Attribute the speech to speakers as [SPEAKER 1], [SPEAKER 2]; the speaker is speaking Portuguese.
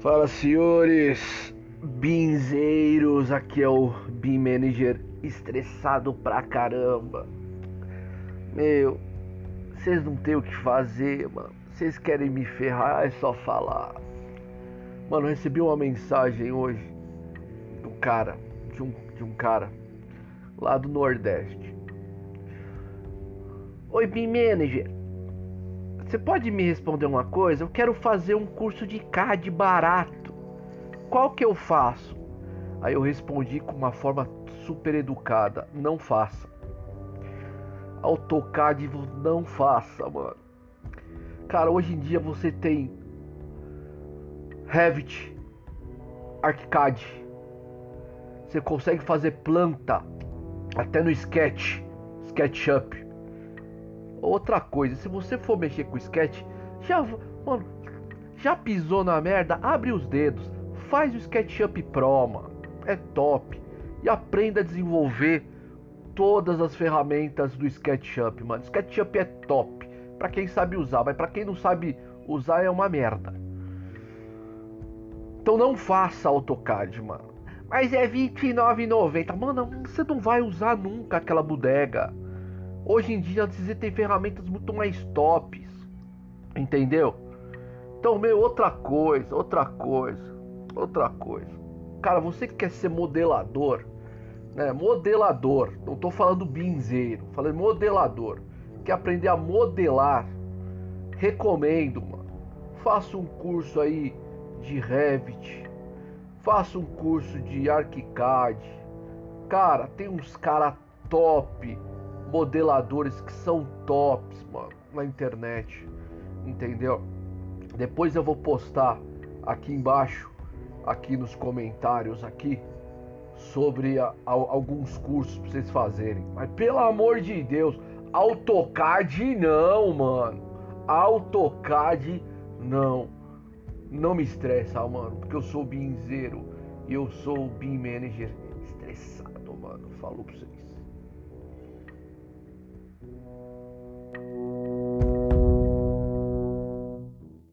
[SPEAKER 1] Fala senhores, binzeiros, aqui é o Bin Manager estressado pra caramba. Meu, vocês não tem o que fazer, mano. Vocês querem me ferrar, é só falar. Mano, eu recebi uma mensagem hoje do cara, de um, de um cara lá do Nordeste. Oi, Bin Manager. Você pode me responder uma coisa? Eu quero fazer um curso de CAD barato. Qual que eu faço? Aí eu respondi com uma forma super educada: não faça. AutoCAD não faça, mano. Cara, hoje em dia você tem Revit, ArchiCAD. Você consegue fazer planta até no Sketch, SketchUp. Outra coisa, se você for mexer com o sketch, já, mano, já pisou na merda, abre os dedos, faz o SketchUp Pro, mano. É top. E aprenda a desenvolver todas as ferramentas do SketchUp, mano. SketchUp é top para quem sabe usar, mas para quem não sabe usar é uma merda. Então não faça AutoCAD, mano. Mas é R$29,90. Mano, você não vai usar nunca aquela bodega. Hoje em dia você tem ferramentas muito mais tops. Entendeu? Então, meu, outra coisa, outra coisa, outra coisa. Cara, você que quer ser modelador, né? Modelador, não tô falando binzeiro, falei modelador. Quer aprender a modelar? Recomendo, mano. Faça um curso aí de Revit. Faça um curso de ArchiCAD. Cara, tem uns cara top modeladores que são tops, mano, na internet. Entendeu? Depois eu vou postar aqui embaixo, aqui nos comentários aqui, sobre a, a, alguns cursos pra vocês fazerem. Mas pelo amor de Deus, AutoCAD não, mano. AutoCAD não. Não me estressa, mano, porque eu sou binzeiro e eu sou bin manager estressado, mano. Falou pra vocês. Thank you.